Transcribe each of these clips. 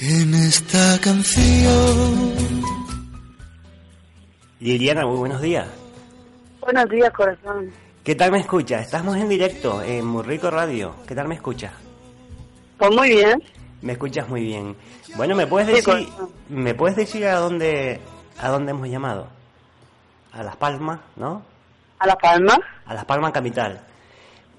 que en esta canción. Liliana, muy buenos días. Buenos días, corazón. ¿Qué tal me escuchas? Estamos en directo en Muy Rico Radio. ¿Qué tal me escuchas? Pues muy bien. Me escuchas muy bien. Bueno, ¿me puedes decir. ¿me puedes decir a dónde, a dónde hemos llamado? A Las Palmas, ¿no? ¿A Las Palmas? A Las Palmas capital.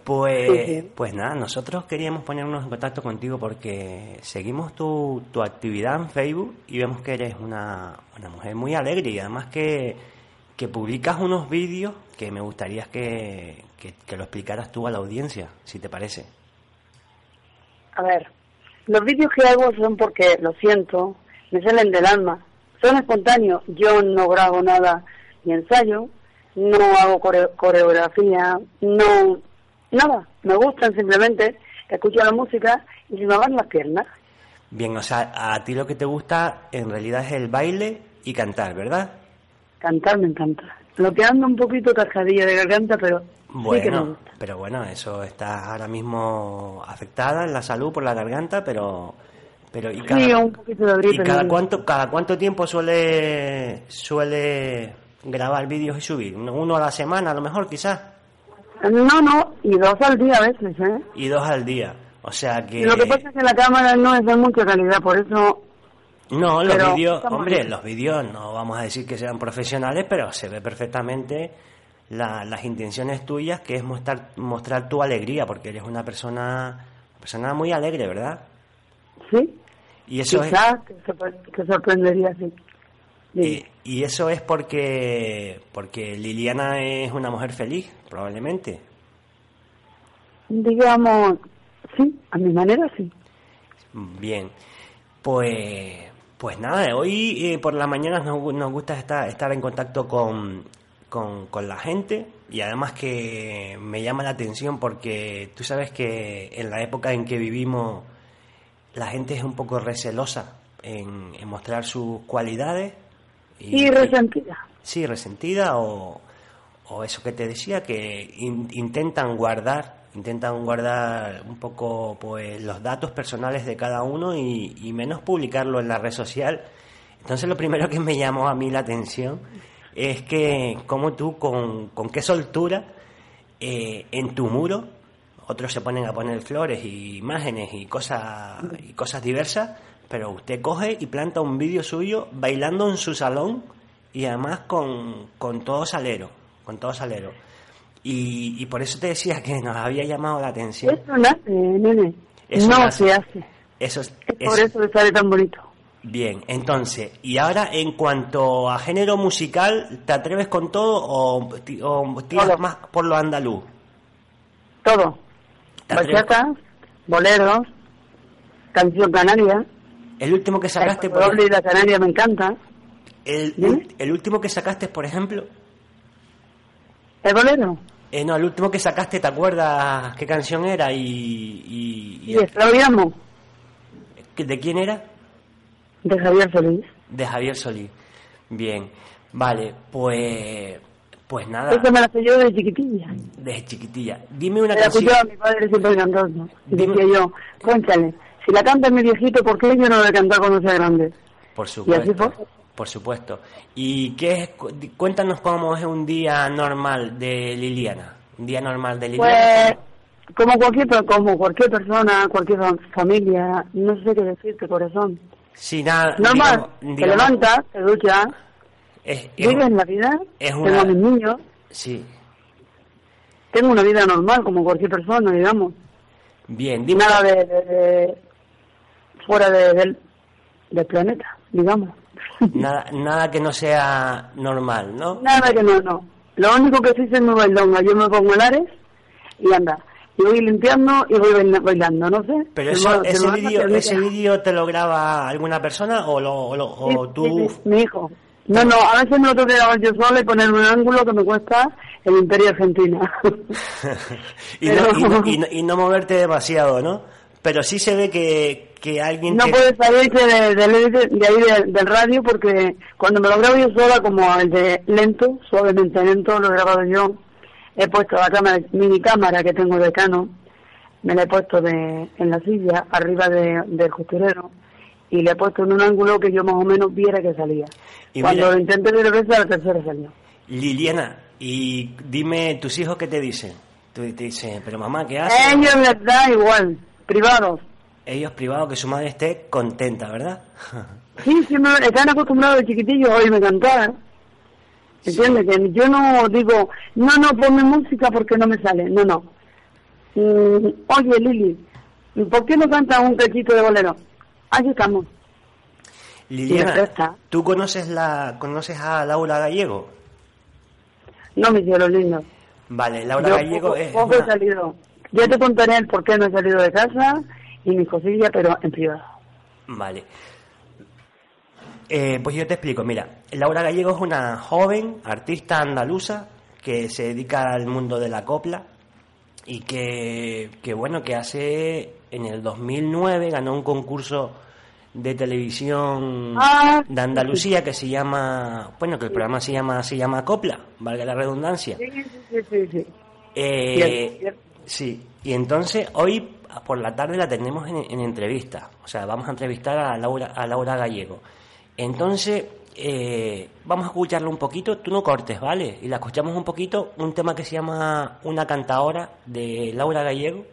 Pues, Sí, pues nada, nosotros queríamos ponernos en contacto contigo porque seguimos tu, tu actividad en Facebook y vemos que eres una, una mujer muy alegre y además que, que publicas unos vídeos que me gustaría que, que, que lo explicaras tú a la audiencia, si te parece. A ver, los vídeos que hago son porque, lo siento, me salen del alma. Son espontáneos. Yo no grabo nada ni ensayo, no hago core- coreografía, no... Nada. Me gustan simplemente, escucho la música y se me van las piernas. Bien, o sea, a ti lo que te gusta en realidad es el baile y cantar, ¿verdad? Cantar me encanta. Lo que ando un poquito cascadilla de garganta, pero sí que me Bueno, gusta. pero bueno, eso está ahora mismo afectada en la salud por la garganta, pero pero y cada, Sí, un poquito de gripe. y cada cuánto cada cuánto tiempo suele suele grabar vídeos y subir uno a la semana a lo mejor quizás No, no, y dos al día a veces, ¿eh? y dos al día, o sea que lo que pasa es que la cámara no es de mucha calidad, por eso no los vídeos, hombre, bien. los vídeos no vamos a decir que sean profesionales, pero se ve perfectamente la- las intenciones tuyas que es mostrar mostrar tu alegría porque eres una persona persona muy alegre, ¿verdad? sí, Y eso es quizás sorpre- que sorprendería, sí. Sí. y, y eso es porque porque Liliana es una mujer feliz, probablemente. Digamos, sí, a mi manera sí. Bien. Pues pues nada, hoy eh, por la mañana nos, nos gusta estar, estar en contacto con, con, con la gente y además que me llama la atención porque tú sabes que en la época en que vivimos la gente es un poco recelosa en, en mostrar sus cualidades. Y resentida. Sí, resentida o, o eso que te decía, que in- intentan guardar, intentan guardar un poco pues los datos personales de cada uno y, y menos publicarlo en la red social. Entonces lo primero que me llamó a mí la atención es que como tú con, con qué soltura eh, en tu muro otros se ponen a poner flores y imágenes y cosas y cosas diversas pero usted coge y planta un vídeo suyo bailando en su salón y además con, con todo salero con todo salero y, y por eso te decía que nos había llamado la atención Eso nace, nene. Eso no nace. se hace. eso es, Es por es- eso que sale tan bonito. bien entonces y ahora en cuanto a género musical te atreves con todo o, o tiras Todo. más por lo andaluz Todo. ¿Te atreves Bachatas, boleros, canción canaria. El último que sacaste El por y la canaria me encanta. el, ¿Dime? el último que sacaste por ejemplo El bolero. Eh, no, el último que sacaste, ¿te acuerdas qué canción era y, y- y Y Esclaviamo, de quién era? de Javier Solís. De Javier Solís. Bien, vale, pues pues nada, Eso me la sé yo de chiquitilla. desde chiquitilla. Dime una Me la canción. escuchaba mi padre siempre cantando. Y Dime- decía yo, conchale, si la canta mi viejito, ¿por qué yo no la voy a cantar cuando sea grande? Por Y así supuesto. Por supuesto. ¿Y qué es? Cuéntanos cómo es un día normal de Liliana. Un día normal de Pues, Liliana. como cualquier, como cualquier persona, cualquier fam- familia, no sé qué decirte, corazón. Sí, nada. Normal, digamos- te levantas, te duchas, es- es- vives la vida, es tengo una- a mis niños, Sí. tengo una vida normal como cualquier persona, digamos. Bien, dime. Nada de, de- de- fuera de- del, del planeta, digamos. Nada, nada que no sea normal, ¿no? Nada que no, no. Lo único que sí es mi bailonga. Yo me pongo el ares y anda. Y voy limpiando y voy baila- bailando, no sé. Pero eso, ese vídeo ese vídeo te lo graba alguna persona o, lo, o, lo- o Sí, tú sí, sí, mi hijo. No, no, a veces me lo tengo que grabar yo sola y poner un ángulo que me cuesta el Imperio Argentina. y, no, Pero- y, no, y no- y no moverte demasiado, ¿no? Pero sí se ve que, que alguien no te- puede salirse de, de- de- de ahí de- del radio porque cuando me lo grabo yo sola, como el de lento, suavemente lento, lo he grabado yo, he puesto la cámara, mini cámara que tengo de Canon, me la he puesto de, en la silla, arriba de, del costurero, y le he puesto en un ángulo que yo más o menos viera que salía. Y Cuando mira- lo intenté de veces, la tercera salió. Liliana, y dime, ¿tus hijos qué te dicen? Tú te dicen, pero mamá, ¿qué haces? ellos les da igual, privados. Ellos privados que su madre esté contenta, ¿verdad? Sí, sí, me- están acostumbrados de chiquitillos a oírme cantar. ¿Entiendes? Que yo no digo, no, no, ponme música porque no me sale. No, no. Mm, oye, Lili, ¿por qué no cantas un cachito de bolero? Aquí estamos. Liliana. ¿tú conoces la conoces a Laura Gallego? No, mi cielo lindo. Vale, Laura Yo Gallego poco, es poco he una- Ya te contaré el por qué no he salido de casa y mis cosillas, pero en privado. Vale. Eh, pues yo te explico, mira, Laura Gallego es una joven artista andaluza que se dedica al mundo de la copla y que, que bueno, que hace en el 2009 ganó un concurso de televisión Ah, de Andalucía que se llama, bueno, que el programa se llama se llama Copla, valga la redundancia. Sí, sí, sí, sí. sí. Eh, Cierto, cierto. Sí, y entonces hoy por la tarde la tenemos en, en entrevista. O sea, vamos a entrevistar a Laura, a Laura Gallego. Entonces, eh, vamos a escucharla un poquito. Tú no cortes, ¿vale? Y la escuchamos un poquito. Un tema que se llama Una cantadora de Laura Gallego.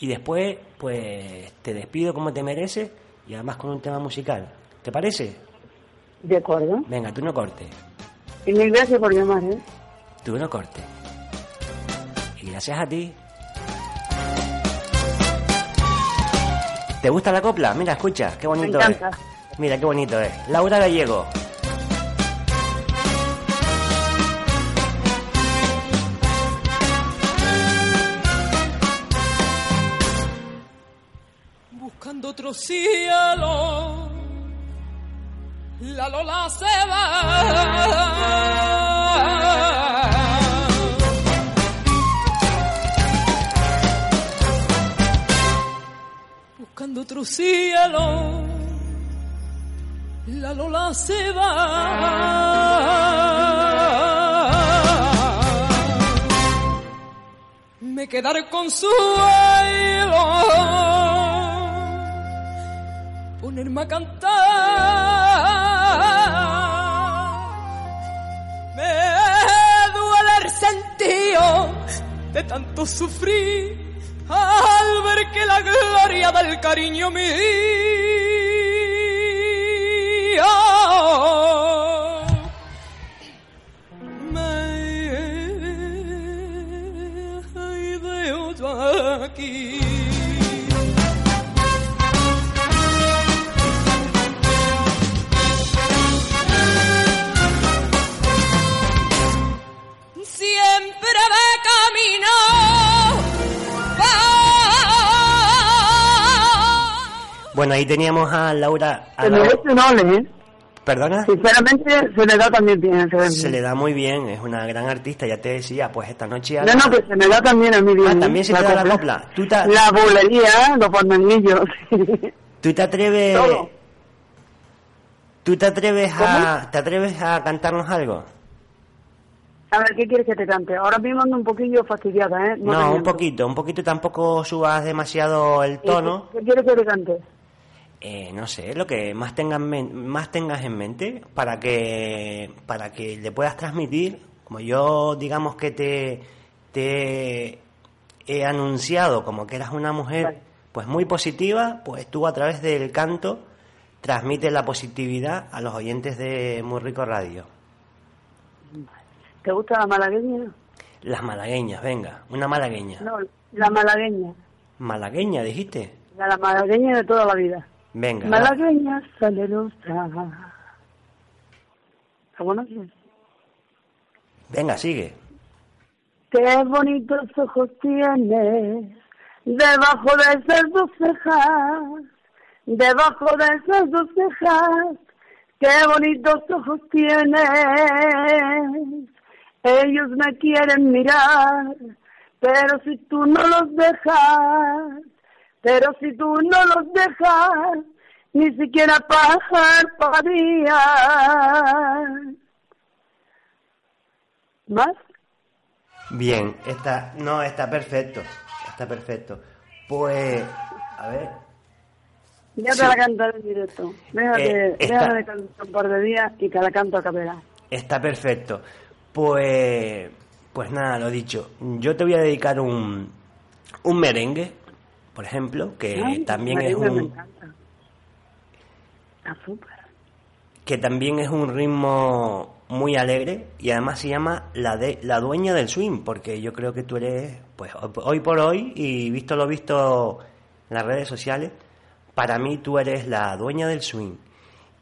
Y después, pues, te despido como te mereces. Y además con un tema musical. ¿Te parece? De acuerdo. Venga, tú no cortes. Y mil gracias por llamar, ¿eh? Tú no cortes. Y gracias a ti. ¿Te gusta la copla? Mira, escucha, qué bonito Me es. Mira, qué bonito es. Laura Gallego. buscando otro cielo. La Lola se va. Otro cielo. La Lola se va. Me quedaré con suelo ponerme a cantar. Me duele el sentido de tanto sufrir al ver que la gloria del cariño mío Bueno, ahí teníamos a Laura. a Laura- ole, ¿eh? ¿Perdona? Sinceramente, se le da también bien. Se, le da muy bien, es una gran artista, ya te decía, pues esta noche... No, no, que se me da también a mí bien. Ah, ¿eh? también se te da la copla. Tú te, La bulería, los pandanguillos. tú te atreves... Todo. ¿Tú te atreves a, te atreves a cantarnos algo? a ver, ¿qué quieres que te cante? Ahora mismo ando un poquillo fastidiada, ¿eh? No, un poquito, un poquito tampoco subas demasiado el tono. ¿Qué, qué quieres que te cante? Eh, no sé, lo que más tengas, más tengas en mente para que, para que le puedas transmitir, como yo digamos que te, te he anunciado como que eras una mujer Vale. pues muy positiva, pues tú a través del canto transmites la positividad a los oyentes de Muy Rico Radio. ¿Te gusta la malagueña? Las malagueñas, venga, una malagueña. No, la malagueña. Malagueña, dijiste. La, la malagueña de toda la vida. Venga. Malagueña salerosa. ¿La conoces? Venga, sigue. Qué bonitos ojos tienes debajo de esas dos cejas, debajo de esas dos cejas. Qué bonitos ojos tienes. Ellos me quieren mirar, pero si tú no los dejas, pero si tú no los dejas, ni siquiera parpadear. ¿Más? Bien, está, no, está perfecto, está perfecto. Pues, a ver, Ya te Sí. la cantaré en directo. Déjate, Eh, está- déjame de cantar un par de días y te la canto a capela. Está perfecto. Pues, pues nada, lo dicho. Yo te voy a dedicar un, un merengue, por ejemplo, que Ay, también es un, que también es un ritmo muy alegre y además se llama la de la dueña del swing, porque yo creo que tú eres, pues hoy por hoy y visto lo visto en las redes sociales, para mí tú eres la dueña del swing.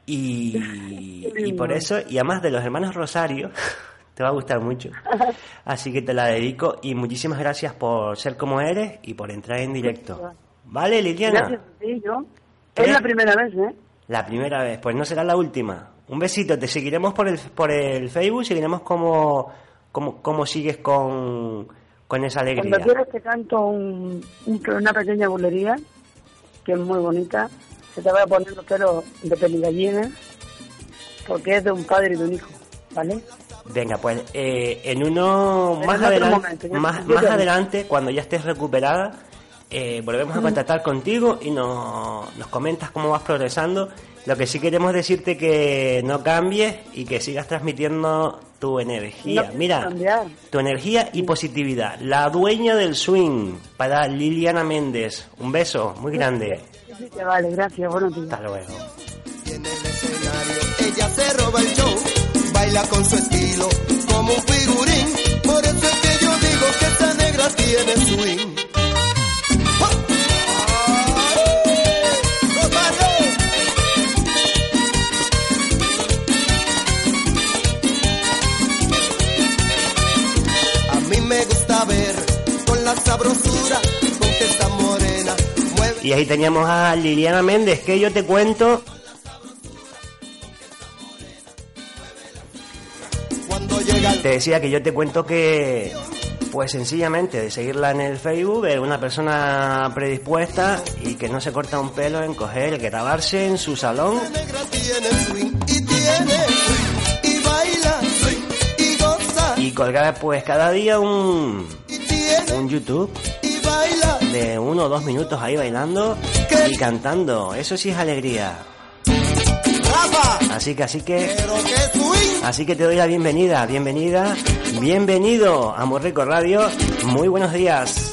Y, y por eso, y además de los hermanos Rosario, te va a gustar mucho. Así que te la dedico y muchísimas gracias por ser como eres y por entrar en directo. ¿Vale, Liliana? Gracias a ti, yo. Es la primera vez, ¿eh? La primera vez, pues no será la última. Un besito, te seguiremos por el, por el Facebook, seguiremos cómo, cómo, cómo sigues con, con esa alegría. Cuando quieras te canto un, un- una pequeña bulería, que es muy bonita. Se te va a poner los pelos de peligallina, porque es de un padre y de un hijo, ¿vale? Venga, pues eh, en uno En más, adelante, momento, más, adelante, cuando ya estés recuperada, eh, volvemos a contactar contigo y nos, nos comentas cómo vas progresando. Lo que sí queremos decirte que no cambies y que sigas transmitiendo tu energía. No Mira, cambiar. tu energía y positividad. La dueña del swing para Liliana Méndez. Un beso muy grande. Sí, que vale, gracias, buenos días. Hasta luego. Ella se roba el show, baila con su estilo como un figurín. Por eso es que yo digo que esta negra tiene swing. ¡Ay! ¡Rosario! A mí me gusta ver con la sabrosura con que esta morena mueve. Y ahí teníamos a Liliana Méndez, que yo te cuento Te decía que yo te cuento que, pues sencillamente, de seguirla en el Facebook, es una persona predispuesta y que no se corta un pelo en coger, grabarse en su salón y colgar pues cada día un, un YouTube de uno o dos minutos ahí bailando y cantando. Eso sí es alegría. Así que, así que, así que te doy la bienvenida, bienvenida, bienvenido a Muy Rico Radio. Muy buenos días.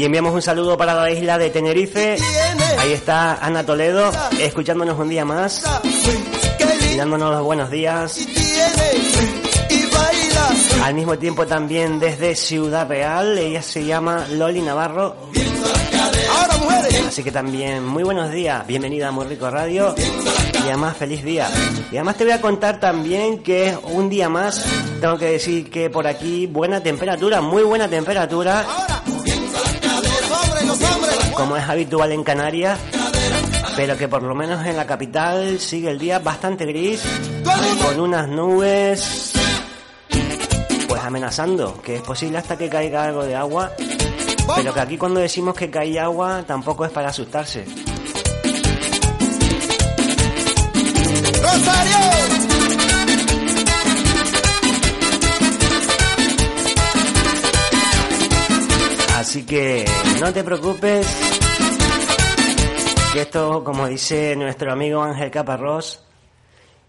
Y enviamos un saludo para la isla de Tenerife. Ahí está Ana Toledo, escuchándonos un día más y dándonos los buenos días. Al mismo tiempo también desde Ciudad Real, ella se llama Loli Navarro. Así que también muy buenos días, bienvenida a Muy Rico Radio y además feliz día. Y además te voy a contar también que un día más, tengo que decir que por aquí buena temperatura, muy buena temperatura, como es habitual en Canarias, pero que por lo menos en la capital sigue el día bastante gris, con unas nubes pues amenazando, que es posible hasta que caiga algo de agua, pero que aquí cuando decimos que cae agua tampoco es para asustarse. Rosario. Así que no te preocupes, Que esto, como dice nuestro amigo Ángel Caparrós,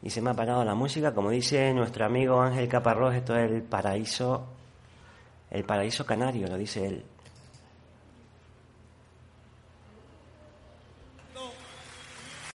y se me ha parado la música, como dice nuestro amigo Ángel Caparrós, esto es el paraíso, el paraíso canario, lo dice él.